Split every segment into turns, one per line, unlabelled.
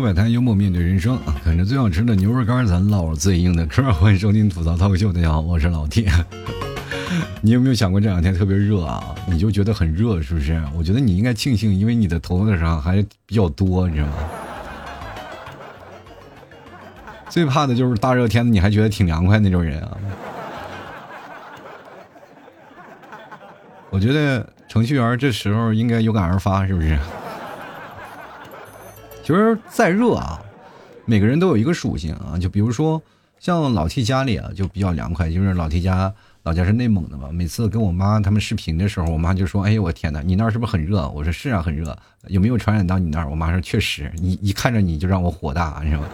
摆摊，幽默面对人生啊！啃着最好吃的牛肉干，咱唠最硬的嗑。欢迎收听吐槽脱口秀，大家好，我是老铁。你有没有想过这两天特别热啊？你就觉得很热，是不是？我觉得你应该庆幸，因为你的头发上还比较多，你知道吗？最怕的就是大热天的，你还觉得挺凉快那种人啊！我觉得程序员这时候应该有感而发，是不是？其实再热啊，每个人都有一个属性啊。就比如说，像老 T 家里啊，就比较凉快。就是老 T 家老家是内蒙的嘛，每次跟我妈他们视频的时候，我妈就说：“哎呦我天哪，你那儿是不是很热？”我说：“是啊，很热。”有没有传染到你那儿？我妈说：“确实，你一看着你就让我火大，你知道吗？”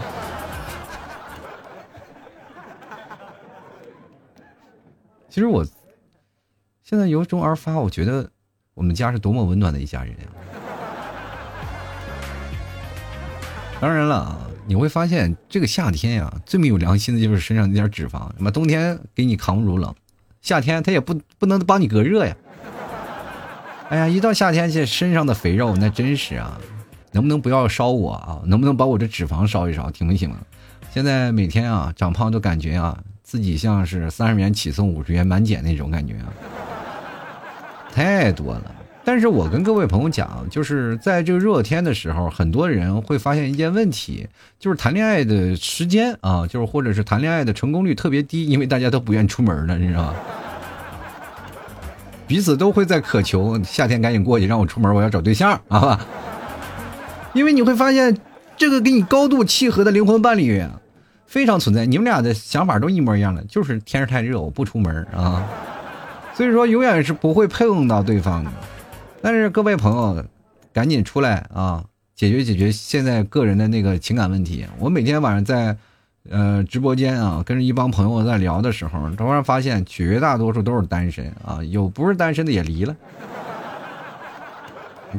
其实我。现在由衷而发，我觉得我们家是多么温暖的一家人。当然了啊，你会发现这个夏天呀，最没有良心的就是身上那点脂肪。那么冬天给你扛不住冷，夏天它也不不能帮你隔热呀。哎呀，一到夏天这身上的肥肉那真是啊，能不能不要烧我啊？能不能把我这脂肪烧一烧，行不行？现在每天啊长胖都感觉啊自己像是三十元起送五十元满减那种感觉啊。太多了，但是我跟各位朋友讲，就是在这个热天的时候，很多人会发现一件问题，就是谈恋爱的时间啊，就是或者是谈恋爱的成功率特别低，因为大家都不愿意出门了，你知道吗？彼此都会在渴求夏天赶紧过去，让我出门，我要找对象啊！因为你会发现，这个跟你高度契合的灵魂伴侣非常存在，你们俩的想法都一模一样的，就是天太热，我不出门啊。所以说，永远是不会碰到对方的。但是各位朋友，赶紧出来啊，解决解决现在个人的那个情感问题。我每天晚上在，呃，直播间啊，跟着一帮朋友在聊的时候，突然发现绝大多数都是单身啊，有不是单身的也离了。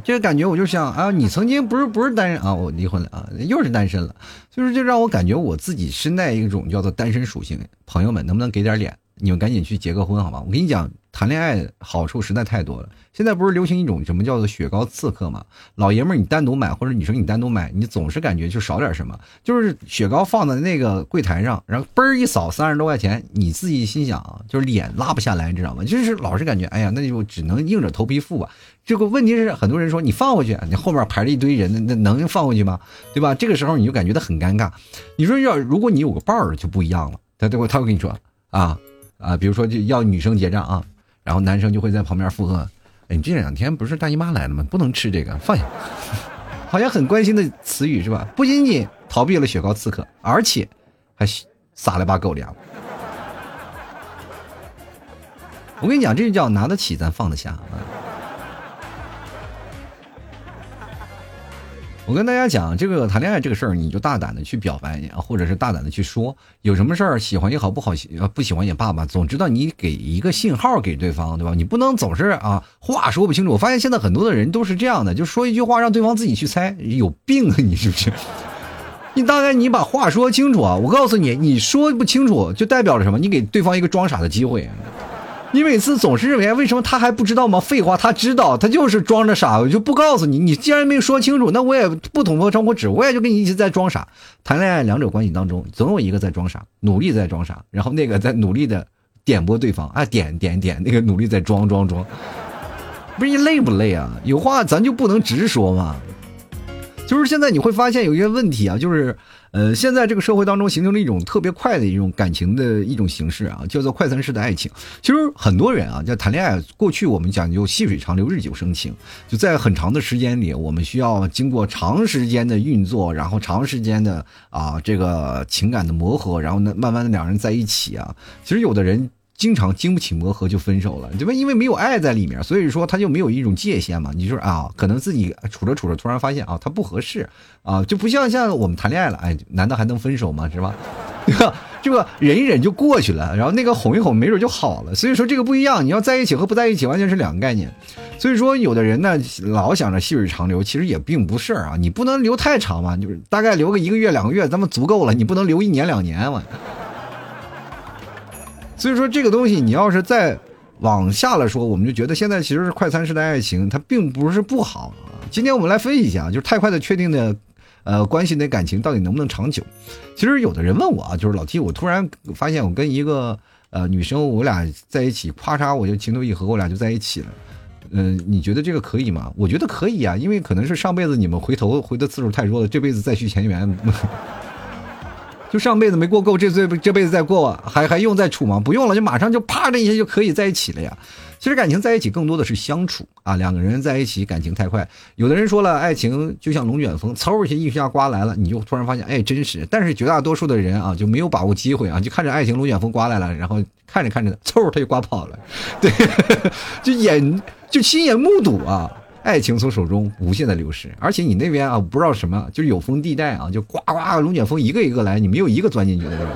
这感觉我就想啊，你曾经不是不是单身啊，我离婚了啊，又是单身了。就是就让我感觉我自己身带一种叫做单身属性。朋友们，能不能给点脸？你们赶紧去结个婚好吗？我跟你讲。谈恋爱好处实在太多了。现在不是流行一种什么叫做雪糕刺客吗？老爷们儿你单独买，或者女生你单独买，你总是感觉就少点什么。就是雪糕放在那个柜台上，然后嘣儿一扫三十多块钱，你自己心想，就是脸拉不下来，你知道吗？就是老是感觉，哎呀，那就只能硬着头皮付吧。这个问题是很多人说你放回去，你后面排着一堆人，那那能放回去吗？对吧？这个时候你就感觉到很尴尬。你说要如果你有个伴儿就不一样了，他他会他会跟你说啊啊，比如说就要女生结账啊。然后男生就会在旁边附和：“哎，你这两天不是大姨妈来了吗？不能吃这个，放下。”好像很关心的词语是吧？不仅仅逃避了雪糕刺客，而且还撒了把狗粮。我跟你讲，这就叫拿得起，咱放得下啊。我跟大家讲，这个谈恋爱这个事儿，你就大胆的去表白啊，或者是大胆的去说，有什么事儿喜欢也好，不好不喜欢也罢吧，总知道你给一个信号给对方，对吧？你不能总是啊话说不清楚。我发现现在很多的人都是这样的，就说一句话让对方自己去猜，有病啊你是不是？你大概你把话说清楚啊！我告诉你，你说不清楚就代表着什么？你给对方一个装傻的机会。你每次总是认为，为什么他还不知道吗？废话，他知道，他就是装着傻，我就不告诉你。你既然没说清楚，那我也不捅破窗户纸，我也就跟你一直在装傻。谈恋爱两者关系当中，总有一个在装傻，努力在装傻，然后那个在努力的点拨对方啊，点点点，那个努力在装装装。不是你累不累啊？有话咱就不能直说吗？就是现在你会发现有一些问题啊，就是。呃，现在这个社会当中形成了一种特别快的一种感情的一种形式啊，叫做快餐式的爱情。其实很多人啊，在谈恋爱，过去我们讲究细水长流、日久生情，就在很长的时间里，我们需要经过长时间的运作，然后长时间的啊这个情感的磨合，然后呢，慢慢的两人在一起啊。其实有的人。经常经不起磨合就分手了，对吧？因为没有爱在里面，所以说他就没有一种界限嘛。你说啊，可能自己处着处着，突然发现啊，他不合适啊，就不像像我们谈恋爱了，哎，难道还能分手吗？是吧？这个忍一忍就过去了，然后那个哄一哄，没准就好了。所以说这个不一样，你要在一起和不在一起完全是两个概念。所以说有的人呢，老想着细水长流，其实也并不是啊。你不能留太长嘛，就是大概留个一个月两个月，咱们足够了。你不能留一年两年嘛。所以说这个东西，你要是再往下了说，我们就觉得现在其实是快餐式的爱情，它并不是不好啊。今天我们来分析一下，就是太快的确定的，呃，关系的感情到底能不能长久？其实有的人问我啊，就是老 T，我突然发现我跟一个呃女生，我俩在一起，咔嚓我就情投意合，我俩就在一起了。嗯，你觉得这个可以吗？我觉得可以啊，因为可能是上辈子你们回头回的次数太多了，这辈子再续前缘。就上辈子没过够，这这这辈子再过，还还用再处吗？不用了，就马上就啪的一下就可以在一起了呀。其实感情在一起更多的是相处啊，两个人在一起感情太快。有的人说了，爱情就像龙卷风，嗖一下一下刮来了，你就突然发现，哎，真实。但是绝大多数的人啊，就没有把握机会啊，就看着爱情龙卷风刮来了，然后看着看着，嗖，他就刮跑了。对，就眼就亲眼目睹啊。爱情从手中无限的流失，而且你那边啊不知道什么，就是有风地带啊，就呱呱龙卷风一个一个来，你没有一个钻进去的，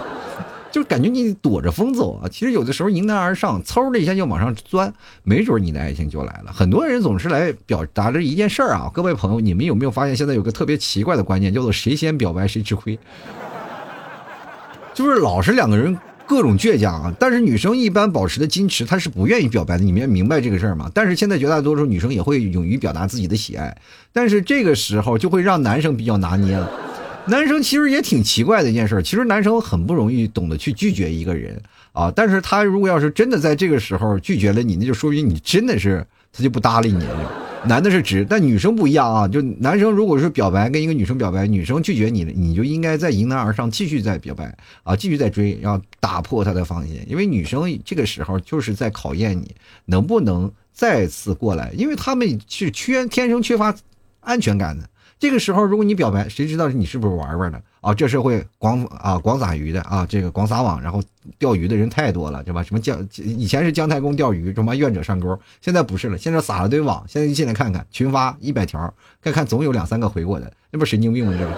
就感觉你躲着风走啊。其实有的时候迎难而上，嗖的一下就往上钻，没准你的爱情就来了。很多人总是来表达着一件事儿啊，各位朋友，你们有没有发现现在有个特别奇怪的观念，叫做谁先表白谁吃亏，就是老是两个人。各种倔强啊，但是女生一般保持的矜持，她是不愿意表白的。你们明白这个事儿吗？但是现在绝大多数女生也会勇于表达自己的喜爱，但是这个时候就会让男生比较拿捏了。男生其实也挺奇怪的一件事，其实男生很不容易懂得去拒绝一个人啊。但是他如果要是真的在这个时候拒绝了你，那就说明你真的是他就不搭理你了。男的是直，但女生不一样啊。就男生如果是表白跟一个女生表白，女生拒绝你了，你就应该再迎难而上，继续再表白啊，继续再追，要打破他的防线。因为女生这个时候就是在考验你能不能再次过来，因为他们是缺天生缺乏安全感的。这个时候，如果你表白，谁知道你是不是玩玩的啊？这社会广啊广撒鱼的啊，这个广撒网，然后钓鱼的人太多了，对吧？什么姜以前是姜太公钓鱼，什么愿者上钩，现在不是了，现在撒了堆网，现在进来看看，群发一百条，看看总有两三个回过的，那不神经病吗？这个，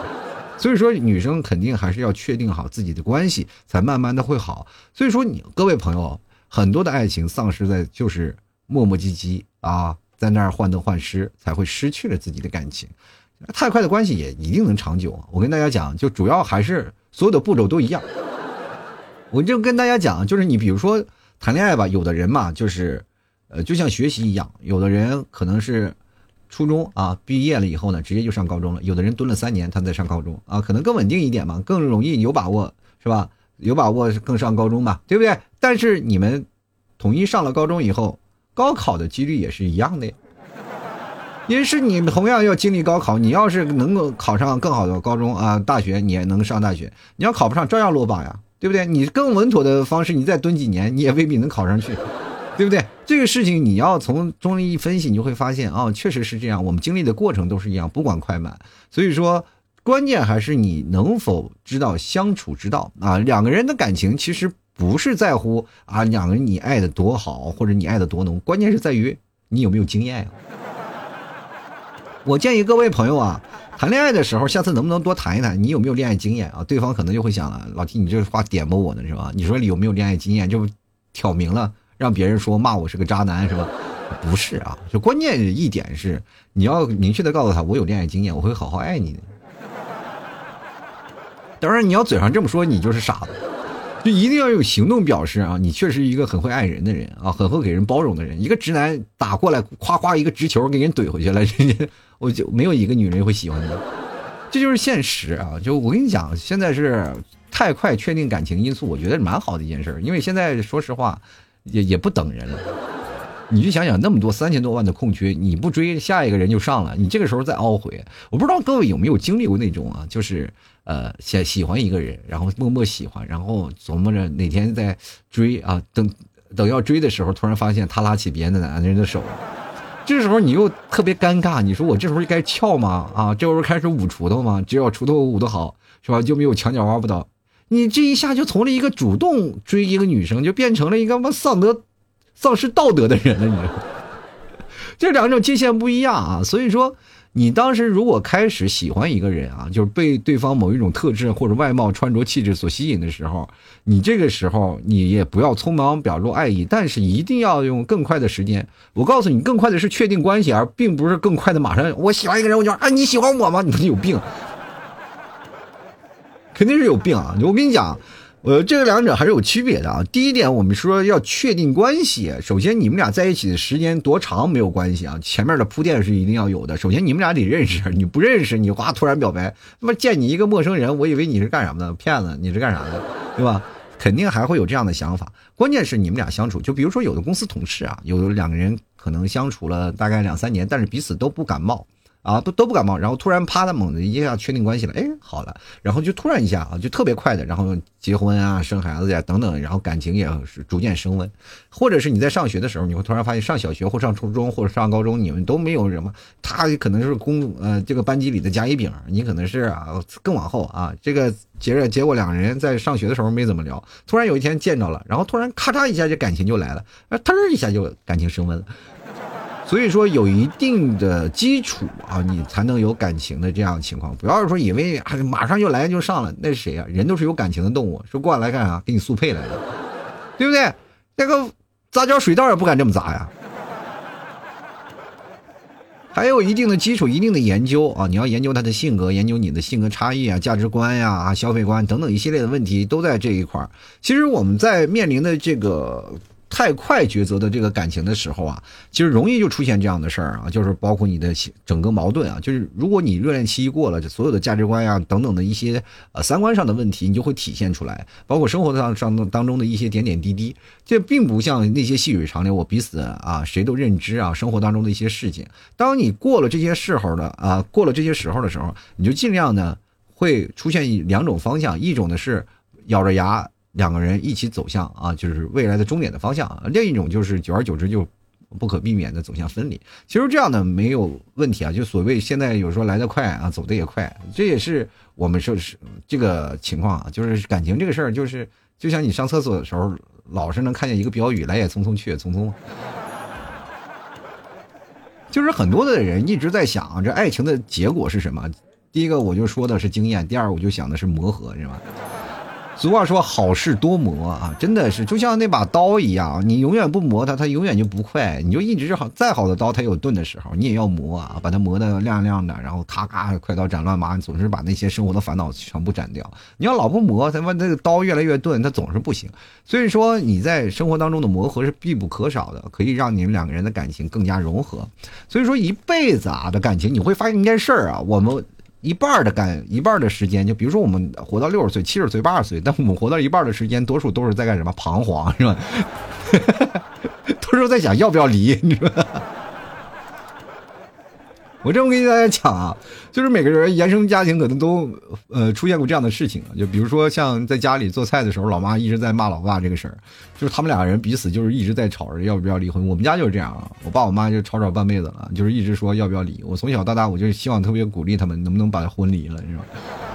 所以说女生肯定还是要确定好自己的关系，才慢慢的会好。所以说你各位朋友，很多的爱情丧失在就是磨磨唧唧啊，在那儿患得患失，才会失去了自己的感情。太快的关系也一定能长久。我跟大家讲，就主要还是所有的步骤都一样。我就跟大家讲，就是你比如说谈恋爱吧，有的人嘛，就是呃，就像学习一样，有的人可能是初中啊毕业了以后呢，直接就上高中了；有的人蹲了三年，他在上高中啊，可能更稳定一点嘛，更容易有把握，是吧？有把握更上高中嘛，对不对？但是你们统一上了高中以后，高考的几率也是一样的呀。因为是你同样要经历高考，你要是能够考上更好的高中啊，大学你也能上大学。你要考不上，照样落榜呀，对不对？你更稳妥的方式，你再蹲几年，你也未必能考上去，对不对？这个事情你要从中医一分析，你就会发现啊，确实是这样。我们经历的过程都是一样，不管快慢。所以说，关键还是你能否知道相处之道啊。两个人的感情其实不是在乎啊，两个人你爱的多好，或者你爱的多浓，关键是在于你有没有经验呀。我建议各位朋友啊，谈恋爱的时候，下次能不能多谈一谈？你有没有恋爱经验啊？对方可能就会想了，老弟你这话点拨我呢，是吧？你说你有没有恋爱经验，就挑明了让别人说骂我是个渣男，是吧？不是啊，就关键一点是你要明确的告诉他，我有恋爱经验，我会好好爱你的。当然，你要嘴上这么说，你就是傻子。就一定要用行动表示啊！你确实一个很会爱人的人啊，很会给人包容的人。一个直男打过来，夸夸一个直球给人怼回去了，人家我就没有一个女人会喜欢的。这就是现实啊！就我跟你讲，现在是太快确定感情因素，我觉得蛮好的一件事因为现在说实话，也也不等人了。你就想想那么多三千多万的空缺，你不追，下一个人就上了，你这个时候再懊悔，我不知道各位有没有经历过那种啊，就是。呃，喜喜欢一个人，然后默默喜欢，然后琢磨着哪天再追啊，等等要追的时候，突然发现他拉起别的男人的手，这时候你又特别尴尬，你说我这时候该翘吗？啊，这时候开始舞锄头吗？只要锄头舞得好，是吧？就没有墙角挖不倒。你这一下就从了一个主动追一个女生，就变成了一个妈丧德、丧失道德的人了，你知道？这两种界限不一样啊，所以说。你当时如果开始喜欢一个人啊，就是被对方某一种特质或者外貌、穿着、气质所吸引的时候，你这个时候你也不要匆忙表露爱意，但是一定要用更快的时间。我告诉你，更快的是确定关系，而并不是更快的马上我喜欢一个人我就啊你喜欢我吗？你有病，肯定是有病啊！我跟你讲，呃，这个两者还是有区别的啊。第一点，我们说要确定关系，首先你们俩在一起的时间多长没有关系啊，前面的铺垫是一定要有的。首先你们俩得认识，你不认识，你哗突然表白，他妈见你一个陌生人，我以为你是干什么的？骗子，你是干啥的，对吧？肯定还会有这样的想法。关键是你们俩相处，就比如说有的公司同事啊，有两个人可能相处了大概两三年，但是彼此都不感冒。啊，都都不感冒，然后突然啪的猛的一下确定关系了，哎，好了，然后就突然一下啊，就特别快的，然后结婚啊，生孩子呀等等，然后感情也是逐渐升温，或者是你在上学的时候，你会突然发现上小学或上初中或者上高中，你们都没有什么，他可能是公呃这个班级里的甲乙丙，你可能是啊更往后啊，这个结着结果两个人在上学的时候没怎么聊，突然有一天见着了，然后突然咔嚓一下这感情就来了，啊腾一下就感情升温了。所以说有一定的基础啊，你才能有感情的这样的情况。不要是说以为啊马上就来就上了，那是谁啊？人都是有感情的动物，说过来干啥？给你速配来的，对不对？那个杂交水稻也不敢这么砸呀。还有一定的基础，一定的研究啊，你要研究他的性格，研究你的性格差异啊、价值观呀、啊消费观等等一系列的问题都在这一块儿。其实我们在面临的这个。太快抉择的这个感情的时候啊，其实容易就出现这样的事儿啊，就是包括你的整个矛盾啊，就是如果你热恋期一过了，就所有的价值观呀等等的一些呃三观上的问题，你就会体现出来，包括生活上上当中的一些点点滴滴，这并不像那些细水长流，我彼此啊谁都认知啊，生活当中的一些事情，当你过了这些时候的啊，过了这些时候的时候，你就尽量呢会出现两种方向，一种呢是咬着牙。两个人一起走向啊，就是未来的终点的方向；另一种就是久而久之就不可避免的走向分离。其实这样的没有问题啊，就所谓现在有时候来得快啊，走得也快，这也是我们说是这个情况啊。就是感情这个事儿，就是就像你上厕所的时候，老是能看见一个标语：“来也匆匆，去也匆匆。”就是很多的人一直在想，这爱情的结果是什么？第一个我就说的是经验，第二我就想的是磨合，是吧？俗话说好事多磨啊，真的是就像那把刀一样，你永远不磨它，它永远就不快。你就一直好再好的刀，它有钝的时候，你也要磨啊，把它磨得亮亮的，然后咔咔快刀斩乱麻，总是把那些生活的烦恼全部斩掉。你要老不磨，他妈那个刀越来越钝，它总是不行。所以说你在生活当中的磨合是必不可少的，可以让你们两个人的感情更加融合。所以说一辈子啊的感情，你会发现一件事儿啊，我们。一半的干一半的时间，就比如说我们活到六十岁、七十岁、八十岁，但我们活到一半的时间，多数都是在干什么？彷徨是吧？都是在想要不要离，你说。我这么跟大家讲啊，就是每个人原生家庭可能都呃出现过这样的事情啊，就比如说像在家里做菜的时候，老妈一直在骂老爸这个事儿，就是他们俩人彼此就是一直在吵着要不要离婚。我们家就是这样啊，我爸我妈就吵吵半辈子了，就是一直说要不要离。我从小到大我就希望特别鼓励他们能不能把婚离了，你知道吗？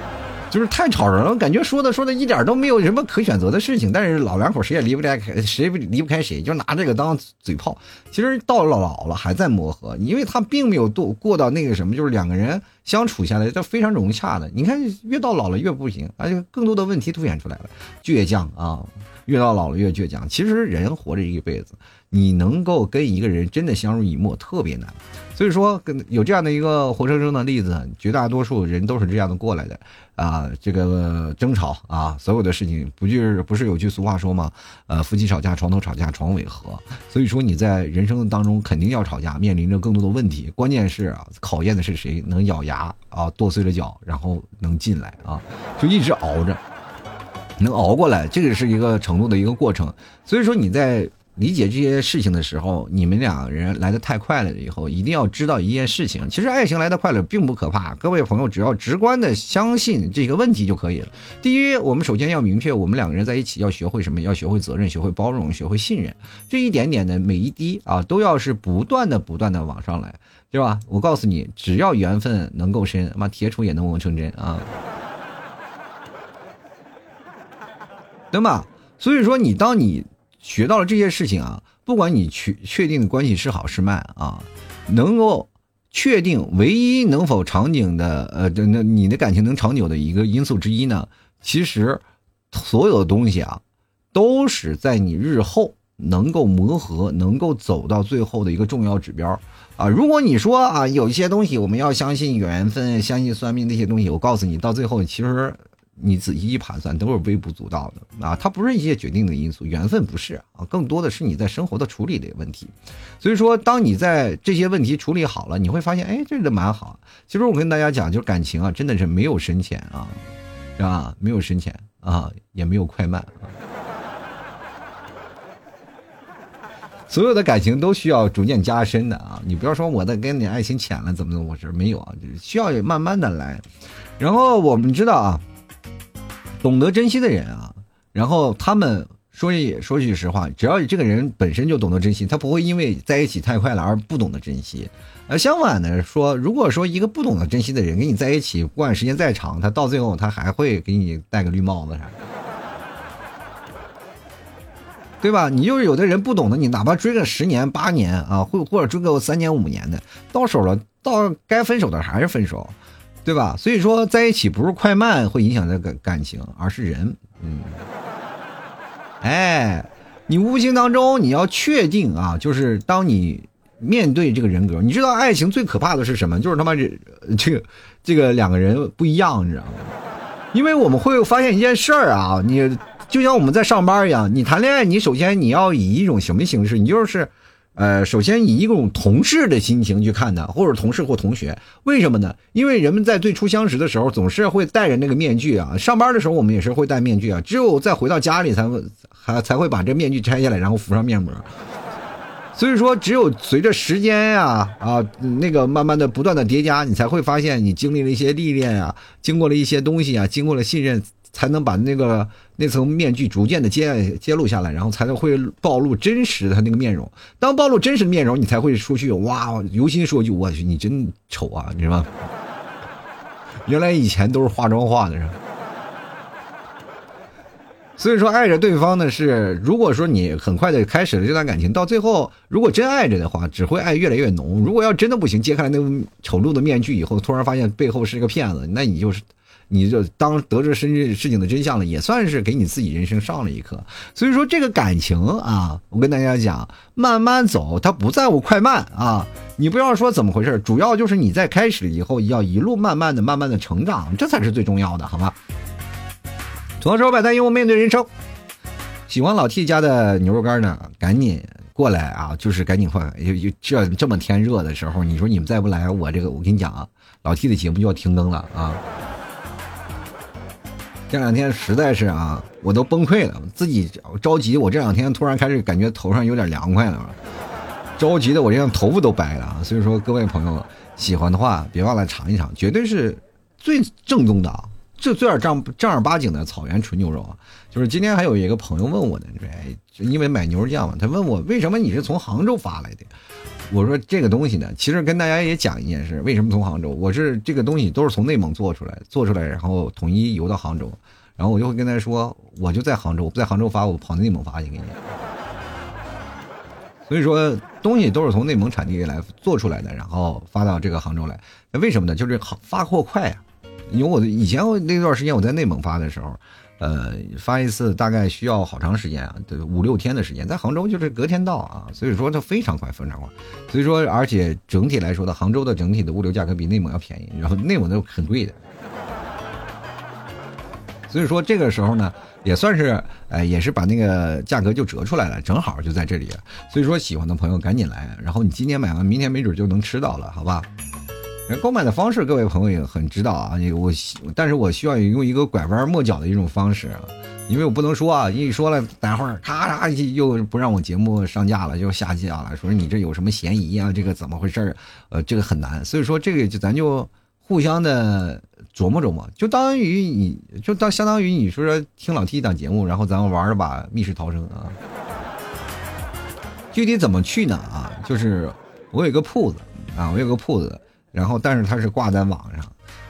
就是太吵人了，感觉说的说的一点都没有什么可选择的事情。但是老两口谁也离不开，谁也离不开谁，就拿这个当嘴炮。其实到了老了还在磨合，因为他并没有度过到那个什么，就是两个人相处下来都非常融洽的。你看越到老了越不行，而且更多的问题凸显出来了，倔强啊，越到老了越倔强。其实人活着一辈子。你能够跟一个人真的相濡以沫特别难，所以说跟有这样的一个活生生的例子，绝大多数人都是这样的过来的啊。这个争吵啊，所有的事情不就是不是有句俗话说吗？呃，夫妻吵架床头吵架床尾和。所以说你在人生当中肯定要吵架，面临着更多的问题。关键是啊，考验的是谁能咬牙啊剁碎了脚，然后能进来啊，就一直熬着，能熬过来，这个是一个程度的一个过程。所以说你在。理解这些事情的时候，你们两个人来的太快了。以后一定要知道一件事情，其实爱情来的快乐并不可怕。各位朋友，只要直观的相信这个问题就可以了。第一，我们首先要明确，我们两个人在一起要学会什么？要学会责任，学会包容，学会信任。这一点点的每一滴啊，都要是不断的、不断的往上来，对吧？我告诉你，只要缘分能够深，妈铁杵也能磨成针啊，对吧？所以说，你当你。学到了这些事情啊，不管你确确定的关系是好是慢啊，能够确定唯一能否长久的呃，那你的感情能长久的一个因素之一呢，其实所有的东西啊，都是在你日后能够磨合、能够走到最后的一个重要指标啊。如果你说啊，有一些东西我们要相信缘分、相信算命那些东西，我告诉你，到最后其实你仔细一盘算，都是微不足道的啊。它不是一些决定的因素，缘分不是啊，更多的是你在生活的处理的问题。所以说，当你在这些问题处理好了，你会发现，哎，这个蛮好。其实我跟大家讲，就是感情啊，真的是没有深浅啊，是吧？没有深浅啊，也没有快慢啊。所有的感情都需要逐渐加深的啊！你不要说我的跟你爱情浅了怎么怎么回事，没有啊，需要慢慢的来。然后我们知道啊，懂得珍惜的人啊，然后他们说说句实话，只要你这个人本身就懂得珍惜，他不会因为在一起太快了而不懂得珍惜。而相反的说，如果说一个不懂得珍惜的人跟你在一起，不管时间再长，他到最后他还会给你戴个绿帽子啥的。对吧？你就是有的人不懂得，你哪怕追个十年八年啊，或或者追个三年五年的，到手了，到该分手的还是分手，对吧？所以说在一起不是快慢会影响这个感情，而是人。嗯，哎，你无形当中你要确定啊，就是当你面对这个人格，你知道爱情最可怕的是什么？就是他妈这这个这个两个人不一样，你知道吗？因为我们会发现一件事儿啊，你。就像我们在上班一样，你谈恋爱，你首先你要以一种什么形式？你就是，呃，首先以一种同事的心情去看他，或者同事或同学。为什么呢？因为人们在最初相识的时候，总是会戴着那个面具啊。上班的时候，我们也是会戴面具啊。只有再回到家里，才会还才会把这面具拆下来，然后敷上面膜。所以说，只有随着时间呀啊那个慢慢的不断的叠加，你才会发现你经历了一些历练啊，经过了一些东西啊，经过了信任。才能把那个那层面具逐渐的揭揭露下来，然后才能会暴露真实的他那个面容。当暴露真实的面容，你才会出去哇，由心说句我去，你真丑啊，你知道吗？原来以前都是化妆化的，是吧？所以说，爱着对方呢是，如果说你很快的开始了这段感情，到最后如果真爱着的话，只会爱越来越浓。如果要真的不行，揭开了那个丑陋的面具以后，突然发现背后是个骗子，那你就是。你就当得知事事情的真相了，也算是给你自己人生上了一课。所以说，这个感情啊，我跟大家讲，慢慢走，它不在乎快慢啊。你不要说怎么回事，主要就是你在开始以后要一路慢慢的、慢慢的成长，这才是最重要的，好吗？左手摆摊，右面对人生。喜欢老 T 家的牛肉干呢，赶紧过来啊！就是赶紧换，这这么天热的时候，你说你们再不来，我这个我跟你讲啊，老 T 的节目就要停更了啊。这两天实在是啊，我都崩溃了，自己着急。我这两天突然开始感觉头上有点凉快了，着急的我这样头发都白了。所以说，各位朋友喜欢的话，别忘了尝一尝，绝对是最正宗的啊，这最点正正儿八经的草原纯牛肉啊。就是今天还有一个朋友问我呢，因为买牛肉酱嘛，他问我为什么你是从杭州发来的。我说这个东西呢，其实跟大家也讲一件事，为什么从杭州？我是这个东西都是从内蒙做出来，做出来然后统一邮到杭州，然后我就会跟他说，我就在杭州，我不在杭州发，我跑内蒙发去给你。所以说东西都是从内蒙产地来做出来的，然后发到这个杭州来。那为什么呢？就是发货快啊！因为我以前我那段时间我在内蒙发的时候。呃，发一次大概需要好长时间啊，对，五六天的时间，在杭州就是隔天到啊，所以说它非常快，非常快。所以说，而且整体来说的，杭州的整体的物流价格比内蒙要便宜，然后内蒙的很贵的。所以说这个时候呢，也算是，呃，也是把那个价格就折出来了，正好就在这里。所以说喜欢的朋友赶紧来，然后你今天买完，明天没准就能吃到了，好吧？购买的方式，各位朋友也很知道啊。我，但是我需要用一个拐弯抹角的一种方式啊，因为我不能说啊，一说了，待会儿咔嚓又不让我节目上架了，就下架了，说你这有什么嫌疑啊？这个怎么回事呃，这个很难，所以说这个就咱就互相的琢磨琢磨，就当于你就当相当于你说说听老 T 一档节目，然后咱们玩了把密室逃生啊。具体怎么去呢？啊，就是我有个铺子啊，我有个铺子。然后，但是它是挂在网上，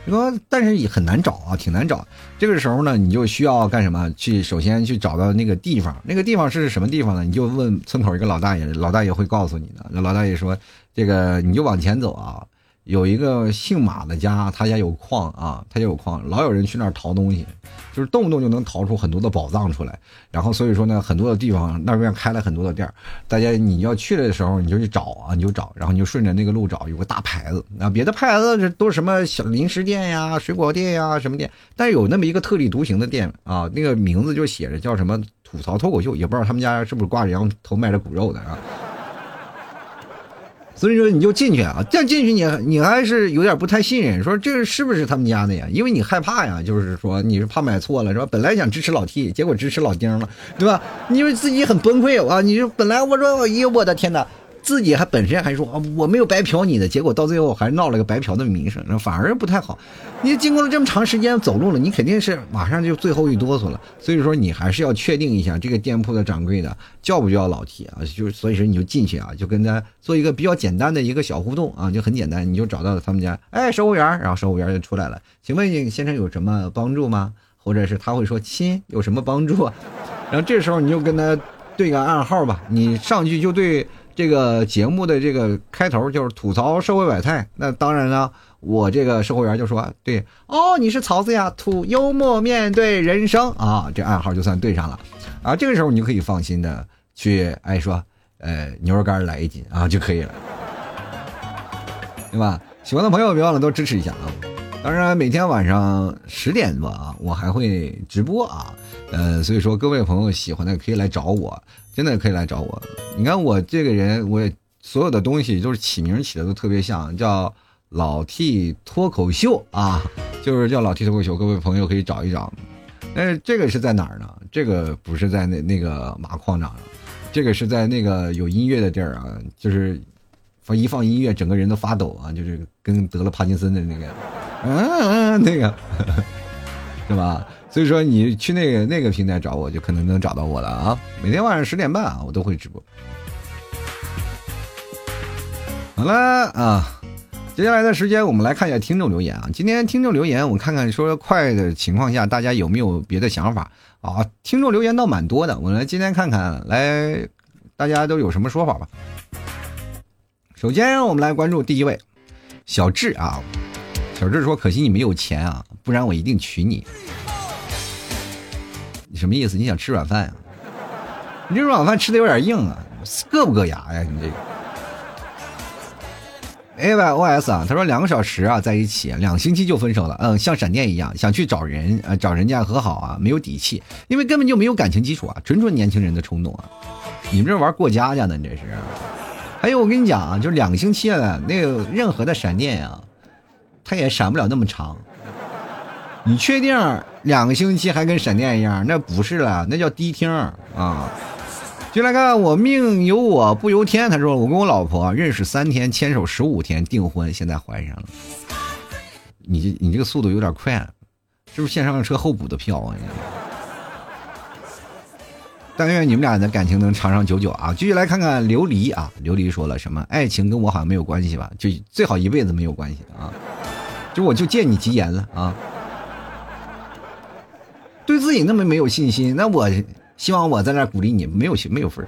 你说但是也很难找啊，挺难找。这个时候呢，你就需要干什么？去首先去找到那个地方，那个地方是什么地方呢？你就问村口一个老大爷，老大爷会告诉你的。那老大爷说，这个你就往前走啊，有一个姓马的家，他家有矿啊，他家有矿，老有人去那儿淘东西，就是动不动就能淘出很多的宝藏出来。然后所以说呢，很多的地方那边开了很多的店大家你要去的时候你就去找啊，你就找，然后你就顺着那个路找，有个大牌子啊，别的牌子这都是什么小零食店呀、水果店呀什么店，但是有那么一个特立独行的店啊，那个名字就写着叫什么吐槽脱口秀，也不知道他们家是不是挂着羊头卖着骨肉的啊。所以说你就进去啊，这样进去你你还是有点不太信任，说这是不是他们家的呀？因为你害怕呀，就是说你是怕买错了是吧？本来想支持老 T，结果支持老丁了，对吧？你为自己很崩溃啊！你说本来我说，哎呦我的天哪！自己还本身还说啊，我没有白嫖你的，结果到最后还闹了个白嫖的名声，那反而不太好。你经过了这么长时间走路了，你肯定是马上就最后一哆嗦了。所以说你还是要确定一下这个店铺的掌柜的叫不叫老 T 啊？就所以说你就进去啊，就跟他做一个比较简单的一个小互动啊，就很简单，你就找到了他们家，哎，售货员，然后售货员就出来了，请问先生有什么帮助吗？或者是他会说亲有什么帮助？然后这时候你就跟他对个暗号吧，你上去就对。这个节目的这个开头就是吐槽社会百态，那当然了，我这个售货员就说：“对哦，你是曹子呀，吐幽默面对人生啊，这暗号就算对上了啊。”这个时候你就可以放心的去哎说，呃，牛肉干来一斤啊就可以了，对吧？喜欢的朋友别忘了多支持一下啊！当然每天晚上十点多啊，我还会直播啊，呃，所以说各位朋友喜欢的可以来找我。真的可以来找我。你看我这个人，我所有的东西都是起名起的都特别像，叫老 T 脱口秀啊，就是叫老 T 脱口秀。各位朋友可以找一找。但是这个是在哪儿呢？这个不是在那那个马矿上，这个是在那个有音乐的地儿啊，就是放一放音乐，整个人都发抖啊，就是跟得了帕金森的那个，嗯，那个，是吧？所以说你去那个那个平台找我，就可能能找到我了啊！每天晚上十点半啊，我都会直播。好了啊，接下来的时间我们来看一下听众留言啊。今天听众留言，我看看说快的情况下，大家有没有别的想法啊？听众留言倒蛮多的，我来今天看看，来大家都有什么说法吧。首先，我们来关注第一位小智啊。小智说：“可惜你没有钱啊，不然我一定娶你。”你什么意思？你想吃软饭呀？你这软饭吃的有点硬啊，硌不硌牙呀？你这个。A Y O S 啊，他说两个小时啊在一起，两星期就分手了。嗯，像闪电一样，想去找人啊，找人家和好啊，没有底气，因为根本就没有感情基础啊，纯纯年轻人的冲动啊。你们这玩过家家呢？你这是。还有我跟你讲啊，就两个星期了，那个任何的闪电啊，它也闪不了那么长。你确定两个星期还跟闪电一样？那不是了，那叫低听啊！就来看我命由我不由天。他说我跟我老婆认识三天，牵手十五天订婚，现在怀上了。你这你这个速度有点快，是不是线上车后补的票啊？但愿你们俩的感情能长长久久啊！继续来看看琉璃啊，琉璃说了什么？爱情跟我好像没有关系吧？就最好一辈子没有关系啊！就我就借你吉言了啊！对自己那么没有信心，那我希望我在那鼓励你，没有没有分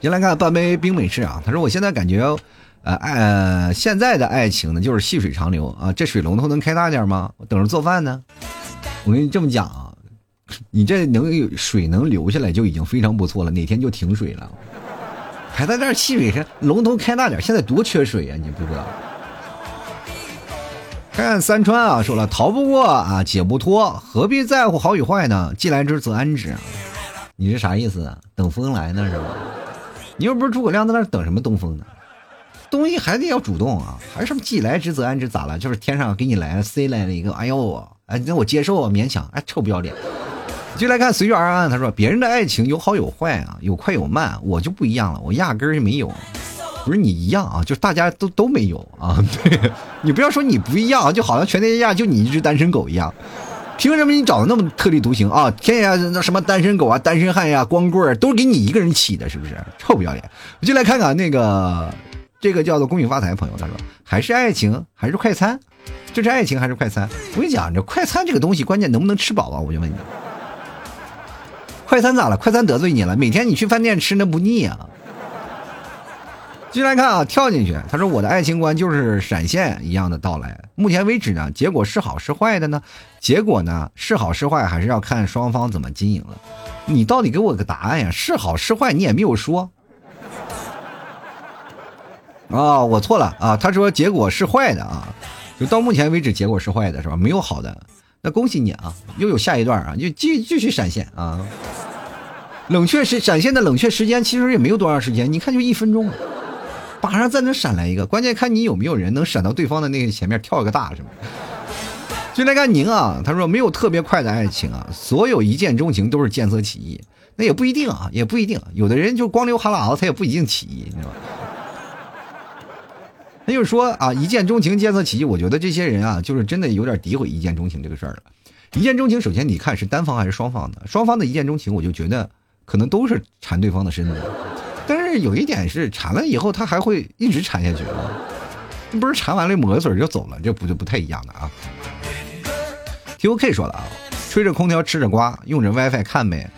先来看半杯冰美式啊，他说我现在感觉，呃爱现在的爱情呢就是细水长流啊，这水龙头能开大点吗？我等着做饭呢。我跟你这么讲啊，你这能有水能流下来就已经非常不错了，哪天就停水了，还在这细水上龙头开大点，现在多缺水呀，你不知道。看三川啊，说了逃不过啊，解不脱，何必在乎好与坏呢？既来之则安之啊！你是啥意思啊？等风来呢是吧？你又不是诸葛亮在那等什么东风呢？东西还得要主动啊！还是什么既来之则安之？咋了？就是天上给你来塞来了一个，哎呦，哎，那我接受啊，勉强。哎，臭不要脸！就来看随遇而安。他说别人的爱情有好有坏啊，有快有慢，我就不一样了，我压根儿就没有。不是你一样啊，就是大家都都没有啊。对你不要说你不一样，就好像全天下就你一只单身狗一样。凭什么你长得那么特立独行啊？天下那什么单身狗啊、单身汉呀、光棍都是给你一个人起的，是不是？臭不要脸！我就来看看那个这个叫做“恭喜发财”朋友，他说还是爱情还是快餐？这是爱情还是快餐？我跟你讲，这快餐这个东西，关键能不能吃饱啊？我就问你，快餐咋了？快餐得罪你了？每天你去饭店吃那不腻啊？继续来看啊，跳进去。他说：“我的爱情观就是闪现一样的到来。目前为止呢，结果是好是坏的呢？结果呢是好是坏，还是要看双方怎么经营了。你到底给我个答案呀？是好是坏，你也没有说。啊，我错了啊。他说结果是坏的啊，就到目前为止结果是坏的，是吧？没有好的。那恭喜你啊，又有下一段啊，就继继续闪现啊。冷却时闪现的冷却时间其实也没有多长时间，你看就一分钟。”马上再能闪来一个，关键看你有没有人能闪到对方的那个前面跳个大，是吗？就来看您啊，他说没有特别快的爱情啊，所有一见钟情都是见色起意，那也不一定啊，也不一定，有的人就光流哈喇子，他也不一定起意，你知道吧？那就是说啊，一见钟情见色起意，我觉得这些人啊，就是真的有点诋毁一见钟情这个事儿了。一见钟情，首先你看是单方还是双方的？双方的一见钟情，我就觉得可能都是馋对方的身子。但是有一点是缠了以后，他还会一直缠下去啊！不是缠完了抹个嘴就走了，这不就不太一样的啊？T O K 说了啊，吹着空调吃着瓜，用着 WiFi 看呗，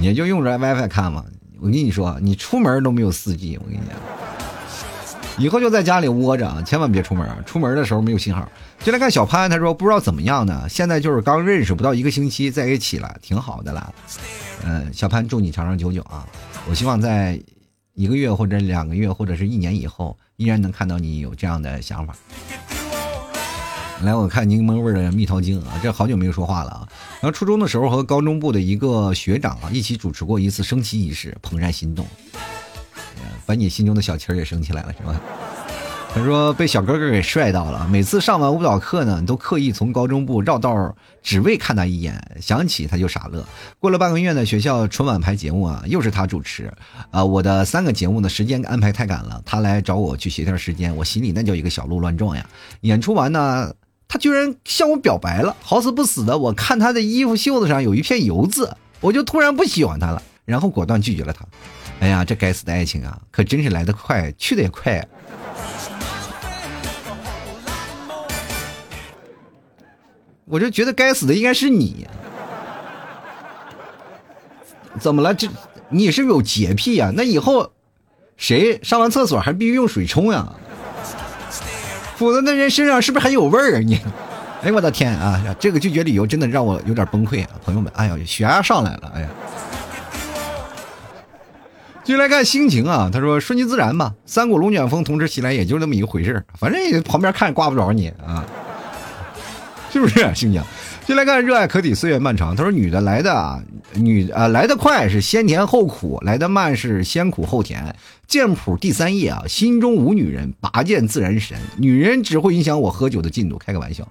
你就用着 WiFi 看嘛。我跟你说，你出门都没有四 G，我跟你讲，以后就在家里窝着啊，千万别出门，出门的时候没有信号。就来看小潘，他说不知道怎么样呢，现在就是刚认识不到一个星期在一起了，挺好的啦。嗯，小潘祝你长长久久啊！我希望在。一个月或者两个月或者是一年以后，依然能看到你有这样的想法。来，我看柠檬味的蜜桃精啊，这好久没有说话了啊。然后初中的时候和高中部的一个学长啊一起主持过一次升旗仪式，怦然心动，把你心中的小旗儿也升起来了，是吧？他说被小哥哥给帅到了，每次上完舞蹈课呢，都刻意从高中部绕道，只为看他一眼。想起他就傻乐。过了半个月呢，学校春晚排节目啊，又是他主持。啊，我的三个节目呢时间安排太赶了，他来找我去协调时间，我心里那叫一个小鹿乱撞呀。演出完呢，他居然向我表白了，好死不死的，我看他的衣服袖子上有一片油渍，我就突然不喜欢他了，然后果断拒绝了他。哎呀，这该死的爱情啊，可真是来得快，去得也快。我就觉得该死的应该是你，怎么了？这你是不是有洁癖呀？那以后谁上完厕所还必须用水冲呀？否则那人身上是不是还有味儿啊？你，哎我的天啊！这个拒绝理由真的让我有点崩溃啊，朋友们！哎呀，血压上来了！哎呀，继续来看心情啊，他说顺其自然吧，三股龙卷风同时袭来，也就那么一回事反正也旁边看挂不着你啊。是不是新疆？就来看热爱可抵岁月漫长。他说：“女的来的啊，女啊来的快是先甜后苦，来的慢是先苦后甜。剑谱第三页啊，心中无女人，拔剑自然神。女人只会影响我喝酒的进度，开个玩笑。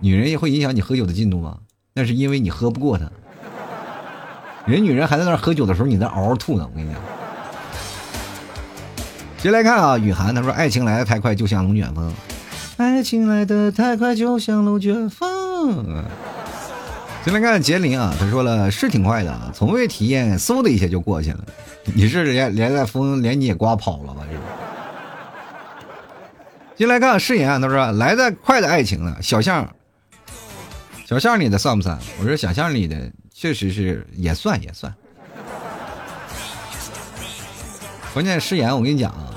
女人也会影响你喝酒的进度吗？那是因为你喝不过她。人女人还在那喝酒的时候，你在嗷嗷吐呢。我跟你讲。接来看啊，雨涵他说：爱情来的太快，就像龙卷风。”爱情来的太快，就像龙卷风。先来看杰林啊，他说了是挺快的，从未体验，嗖的一下就过去了。你是连连带风连你也刮跑了吧？这。进来看誓言，他说来的快的爱情呢，小象，小象里的算不算？我说小象里的确实是也算也算。关键誓言，我跟你讲啊。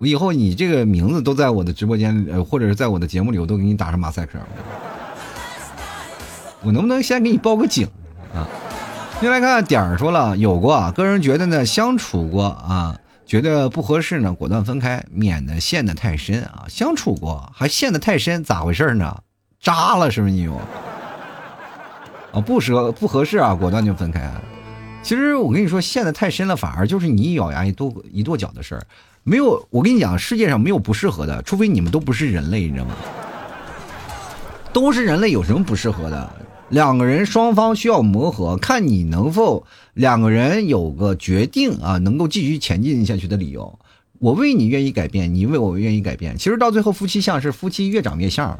我以后你这个名字都在我的直播间，呃，或者是在我的节目里，我都给你打上马赛克。我能不能先给你报个警啊？先来看点儿说了，有过，个人觉得呢，相处过啊，觉得不合适呢，果断分开，免得陷得太深啊。相处过还陷得太深，咋回事呢？渣了是不是你？啊，不合不合适啊，果断就分开。其实我跟你说，陷得太深了，反而就是你一咬牙一跺一跺脚的事儿。没有，我跟你讲，世界上没有不适合的，除非你们都不是人类，你知道吗？都是人类，有什么不适合的？两个人双方需要磨合，看你能否两个人有个决定啊，能够继续前进下去的理由。我为你愿意改变，你为我愿意改变。其实到最后，夫妻相是夫妻越长越像，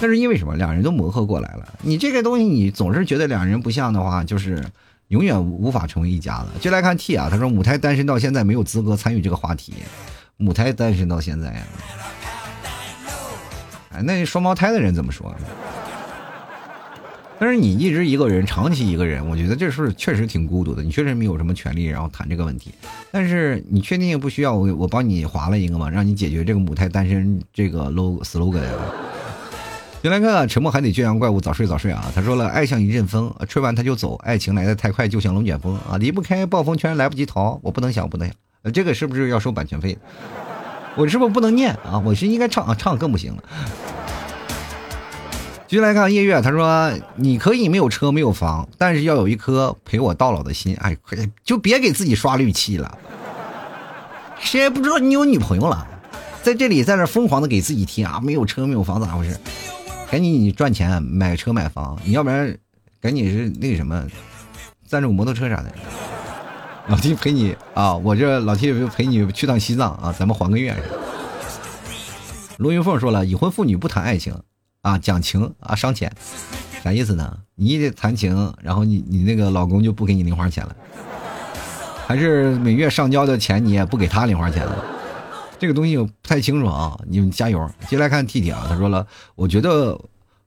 那是因为什么？两人都磨合过来了。你这个东西，你总是觉得两人不像的话，就是。永远无法成为一家了。就来看 T 啊，他说母胎单身到现在没有资格参与这个话题。母胎单身到现在呀，哎，那双胞胎的人怎么说？但是你一直一个人，长期一个人，我觉得这事确实挺孤独的。你确实没有什么权利，然后谈这个问题。但是你确定不需要我我帮你划了一个吗？让你解决这个母胎单身这个 low slogan。先来看，沉默还得圈养怪物，早睡早睡啊！他说了，爱像一阵风，吹完他就走，爱情来的太快，就像龙卷风啊，离不开暴风圈，来不及逃。我不能想，不能想，这个是不是要收 版权费？我是不是不能念啊？我是应该唱啊，唱更不行了。继续来看夜月，他说：“你可以没有车没有房，但是要有一颗陪我到老的心。哎，就别给自己刷绿漆了。谁也不知道你有女朋友了，在这里在那疯狂的给自己贴啊，没有车没有房咋回事？赶紧你赚钱买车买房，你要不然赶紧是那什么，赞助摩托车啥的。老弟陪你啊，我这老弟陪你去趟西藏啊，咱们还个愿。”罗云凤说了，已婚妇女不谈爱情。啊，讲情啊，伤钱，啥意思呢？你谈情，然后你你那个老公就不给你零花钱了，还是每月上交的钱你也不给他零花钱了？这个东西我不太清楚啊，你们加油。接下来看 T T 啊，他说了，我觉得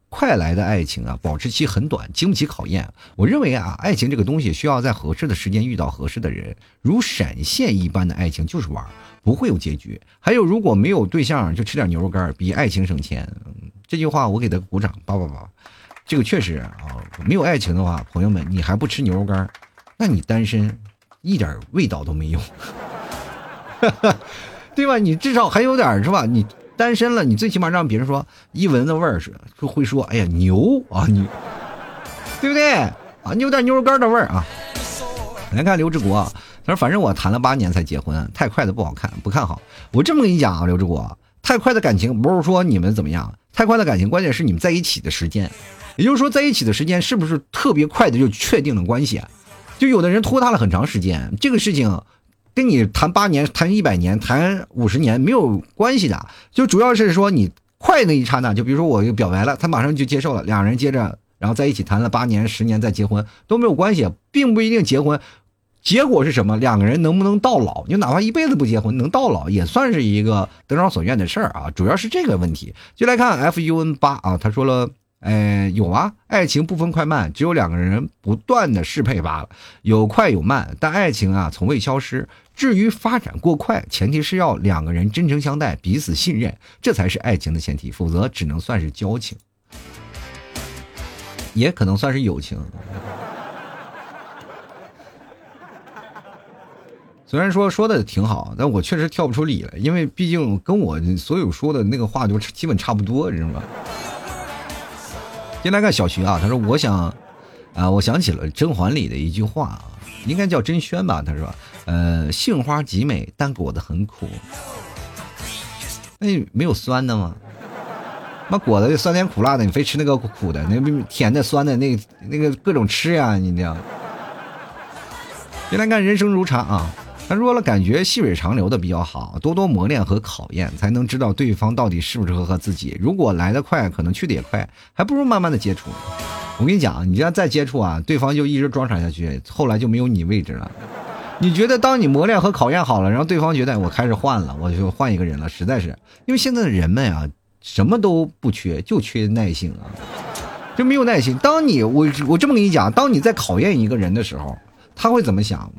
快来的爱情啊，保质期很短，经不起考验。我认为啊，爱情这个东西需要在合适的时间遇到合适的人，如闪现一般的爱情就是玩，不会有结局。还有，如果没有对象，就吃点牛肉干，比爱情省钱。这句话我给他鼓掌，叭叭叭，这个确实啊，没有爱情的话，朋友们，你还不吃牛肉干，那你单身一点味道都没有，对吧？你至少还有点是吧？你单身了，你最起码让别人说一闻的味儿是就会说，哎呀牛啊你，对不对啊？你有点牛肉干的味儿啊。来看刘志国，他说反正我谈了八年才结婚，太快的不好看，不看好。我这么跟你讲啊，刘志国，太快的感情不是说你们怎么样。太快的感情，关键是你们在一起的时间，也就是说，在一起的时间是不是特别快的就确定了关系？就有的人拖沓了很长时间，这个事情跟你谈八年、谈一百年、谈五十年没有关系的，就主要是说你快那一刹那，就比如说我就表白了，他马上就接受了，两人接着然后在一起谈了八年、十年再结婚都没有关系，并不一定结婚。结果是什么？两个人能不能到老？你哪怕一辈子不结婚，能到老也算是一个得偿所愿的事儿啊！主要是这个问题。就来看 F U N 八啊，他说了，哎，有啊，爱情不分快慢，只有两个人不断的适配罢了，有快有慢，但爱情啊从未消失。至于发展过快，前提是要两个人真诚相待，彼此信任，这才是爱情的前提，否则只能算是交情，也可能算是友情。虽然说说的挺好，但我确实跳不出理来，因为毕竟跟我所有说的那个话就基本差不多，知道吧？先来看小徐啊，他说：“我想，啊，我想起了《甄嬛》里的一句话啊，应该叫甄轩吧？他说，呃，杏花极美，但果子很苦。哎，没有酸的吗？那果子酸甜苦辣的，你非吃那个苦的，那甜的、酸的，那那个各种吃呀，你这样。先来看人生如茶啊。”他说了，感觉细水长流的比较好，多多磨练和考验，才能知道对方到底适不适合自己。如果来得快，可能去的也快，还不如慢慢的接触。我跟你讲，你这样再接触啊，对方就一直装傻下去，后来就没有你位置了。你觉得，当你磨练和考验好了，然后对方觉得我开始换了，我就换一个人了，实在是，因为现在的人们啊，什么都不缺，就缺耐性啊，就没有耐心。当你我我这么跟你讲，当你在考验一个人的时候，他会怎么想？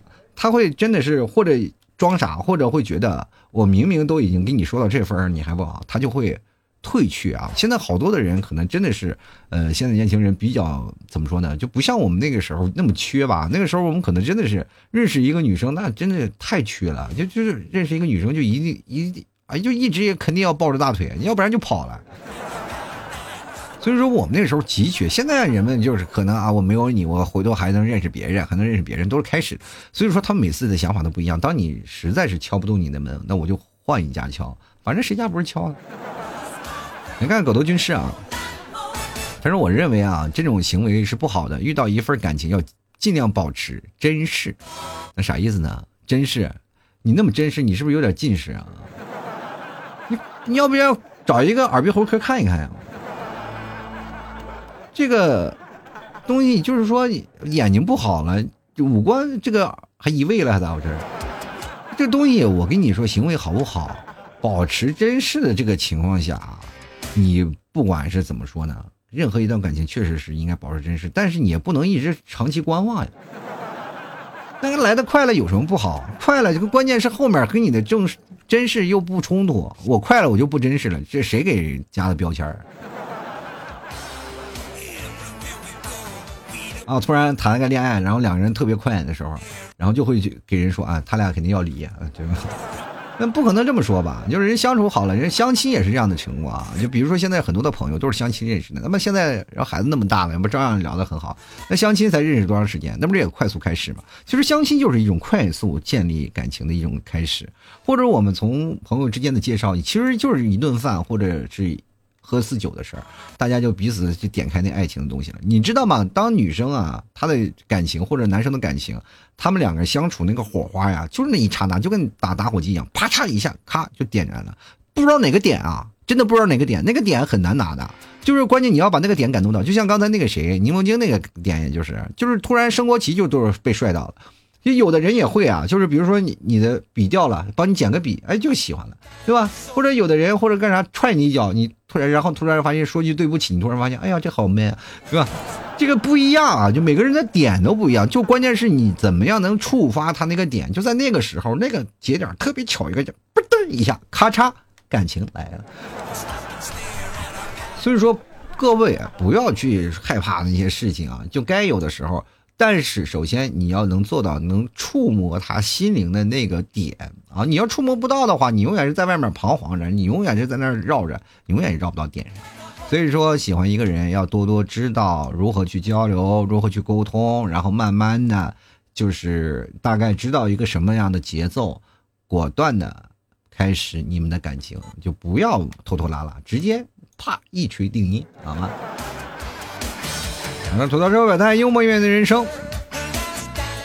他会真的是或者装傻，或者会觉得我明明都已经跟你说到这份儿你还不好，他就会退去啊。现在好多的人可能真的是，呃，现在年轻人比较怎么说呢？就不像我们那个时候那么缺吧。那个时候我们可能真的是认识一个女生，那真的太缺了。就就是认识一个女生就一定一定啊，就一直也肯定要抱着大腿，要不然就跑了。所以说我们那时候急缺，现在人们就是可能啊，我没有你，我回头还能认识别人，还能认识别人，都是开始。所以说他们每次的想法都不一样。当你实在是敲不动你的门，那我就换一家敲，反正谁家不是敲？你看狗头军师啊，他说我认为啊，这种行为是不好的。遇到一份感情要尽量保持真实，那啥意思呢？真实，你那么真实，你是不是有点近视啊？你你要不要找一个耳鼻喉科看一看呀？这个东西就是说眼睛不好了，五官这个还移位了，还咋回事？这东西我跟你说，行为好不好，保持真实的这个情况下，你不管是怎么说呢，任何一段感情确实是应该保持真实，但是你也不能一直长期观望呀。那个来的快了有什么不好？快了，这个关键是后面跟你的正真实又不冲突。我快了，我就不真实了，这谁给加的标签儿啊？突然谈了个恋爱，然后两个人特别快的时候，然后就会去给人说啊，他俩肯定要离啊，对吧？那不可能这么说吧？就是人相处好了，人相亲也是这样的情况啊。就比如说现在很多的朋友都是相亲认识的，那么现在然后孩子那么大了，不照样聊得很好？那相亲才认识多长时间？那不是也快速开始吗？其实相亲就是一种快速建立感情的一种开始，或者我们从朋友之间的介绍，其实就是一顿饭，或者是。喝四酒的事儿，大家就彼此就点开那爱情的东西了。你知道吗？当女生啊，她的感情或者男生的感情，他们两个人相处那个火花呀，就是那一刹那，就跟打打火机一样，啪嚓一下，咔就点燃了。不知道哪个点啊，真的不知道哪个点，那个点很难拿的，就是关键你要把那个点感动到。就像刚才那个谁，柠檬精那个点，也就是就是突然升国旗就都是被帅到了。就有的人也会啊，就是比如说你你的笔掉了，帮你捡个笔，哎，就喜欢了，对吧？或者有的人或者干啥踹你一脚，你突然然后突然发现说句对不起，你突然发现，哎呀，这好 man，是吧？这个不一样啊，就每个人的点都不一样，就关键是你怎么样能触发他那个点，就在那个时候那个节点特别巧一个，就嘣噔一下，咔嚓，感情来了。所以说各位啊不要去害怕那些事情啊，就该有的时候。但是，首先你要能做到能触摸他心灵的那个点啊！你要触摸不到的话，你永远是在外面彷徨着，你永远是在那儿绕着，永远也绕不到点上。所以说，喜欢一个人要多多知道如何去交流，如何去沟通，然后慢慢的，就是大概知道一个什么样的节奏，果断的开始你们的感情，就不要拖拖拉拉，直接啪一锤定音，好吗？那吐槽社会百态，幽默面对人生。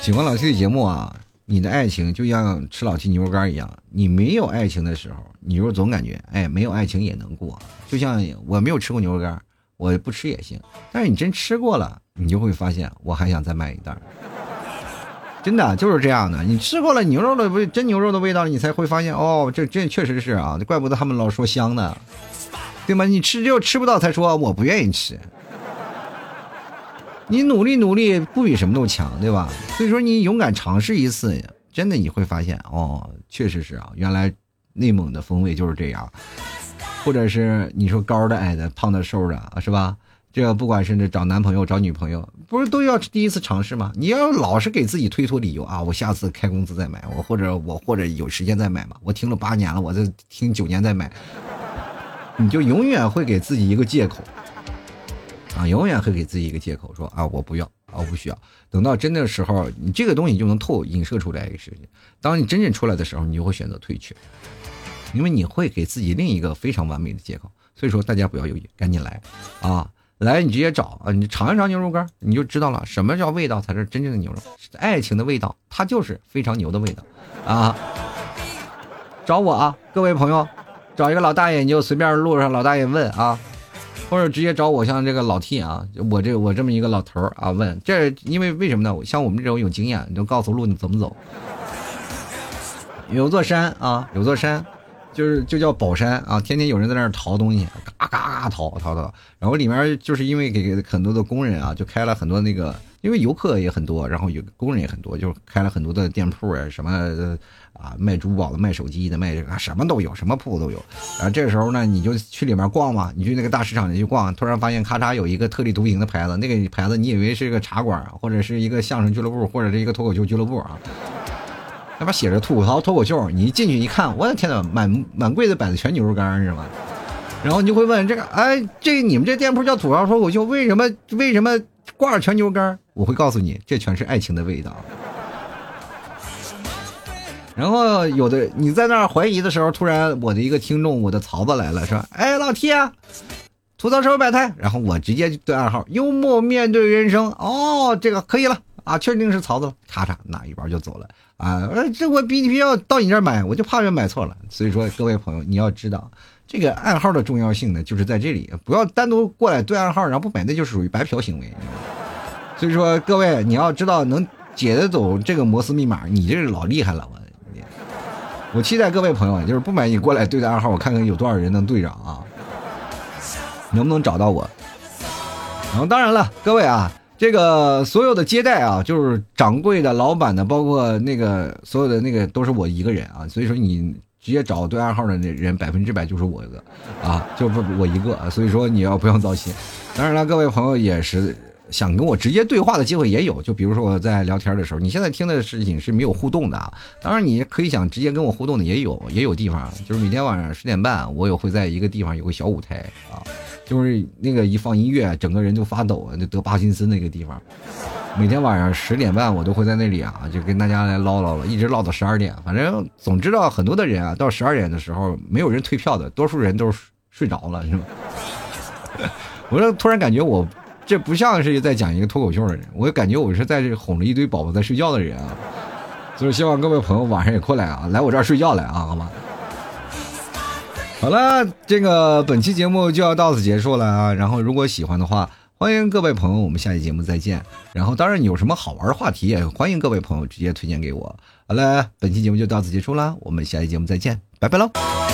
喜欢老 T 的节目啊，你的爱情就像吃老 T 牛肉干一样，你没有爱情的时候，你就总感觉哎，没有爱情也能过。就像我没有吃过牛肉干，我不吃也行。但是你真吃过了，你就会发现我还想再买一袋。真的就是这样的，你吃过了牛肉的味，真牛肉的味道，你才会发现哦，这这确实是啊，怪不得他们老说香呢，对吗？你吃就吃不到才说我不愿意吃。你努力努力，不比什么都强，对吧？所以说你勇敢尝试一次，真的你会发现，哦，确实是啊，原来内蒙的风味就是这样。或者是你说高的、矮的、胖的、瘦的，是吧？这不管是找男朋友、找女朋友，不是都要第一次尝试吗？你要老是给自己推脱理由啊，我下次开工资再买，我或者我或者有时间再买嘛，我听了八年了，我再听九年再买，你就永远会给自己一个借口。啊，永远会给自己一个借口，说啊，我不要，啊，我不需要。等到真的时候，你这个东西就能透影射出来一个事情。当你真正出来的时候，你就会选择退却，因为你会给自己另一个非常完美的借口。所以说，大家不要犹豫，赶紧来啊！来，你直接找啊！你尝一尝牛肉干，你就知道了什么叫味道才是真正的牛肉。爱情的味道，它就是非常牛的味道啊！找我啊，各位朋友，找一个老大爷，你就随便路上老大爷问啊。或者直接找我，像这个老 T 啊，我这我这么一个老头儿啊，问这，因为为什么呢？像我们这种有经验，你就告诉路你怎么走。有座山啊，有座山，就是就叫宝山啊，天天有人在那儿淘东西，嘎嘎嘎淘淘淘。然后里面就是因为给很多的工人啊，就开了很多那个，因为游客也很多，然后有工人也很多，就开了很多的店铺啊，什么。啊，卖珠宝的、卖手机的、卖这个什么都有，什么铺都有。然后这个时候呢，你就去里面逛嘛，你去那个大市场里去逛，突然发现咔嚓有一个特立独行的牌子，那个牌子你以为是一个茶馆，或者是一个相声俱乐部，或者是一个脱口秀俱乐部啊？那边写着吐槽脱口秀，你一进去一看，我的天呐，满满柜子摆的全牛肉干是吗？然后你就会问这个，哎，这你们这店铺叫吐槽脱口秀，为什么为什么挂着全牛肉干？我会告诉你，这全是爱情的味道。然后有的你在那儿怀疑的时候，突然我的一个听众，我的曹子来了，说：“哎，老 T，吐槽社会百态。”然后我直接对暗号：“幽默面对人生。”哦，这个可以了啊，确定是曹子了，咔嚓拿一包就走了啊！这我必须要到你这儿买，我就怕人买错了。所以说，各位朋友，你要知道这个暗号的重要性呢，就是在这里，不要单独过来对暗号，然后不买，那就属于白嫖行为。所以说，各位你要知道，能解得走这个摩斯密码，你这是老厉害了，我。我期待各位朋友，就是不买你过来对的暗号，我看看有多少人能对上啊？能不能找到我？然后当然了，各位啊，这个所有的接待啊，就是掌柜的、老板的，包括那个所有的那个都是我一个人啊，所以说你直接找对暗号的那人，百分之百就是我一个啊，就不我一个，所以说你要不用糟心。当然了，各位朋友也是。想跟我直接对话的机会也有，就比如说我在聊天的时候，你现在听的事情是没有互动的啊。当然，你可以想直接跟我互动的也有，也有地方，就是每天晚上十点半，我也会在一个地方有个小舞台啊，就是那个一放音乐，整个人就发抖，那得帕金森那个地方。每天晚上十点半，我都会在那里啊，就跟大家来唠唠了，一直唠到十二点。反正总知道很多的人啊，到十二点的时候没有人退票的，多数人都是睡着了，是吧？我说突然感觉我。这不像是在讲一个脱口秀的人，我感觉我是在这哄着一堆宝宝在睡觉的人啊，所以希望各位朋友晚上也过来啊，来我这儿睡觉来啊，好吗？好了，这个本期节目就要到此结束了啊。然后如果喜欢的话，欢迎各位朋友，我们下期节目再见。然后当然你有什么好玩的话题，也欢迎各位朋友直接推荐给我。好了，本期节目就到此结束了，我们下期节目再见，拜拜喽。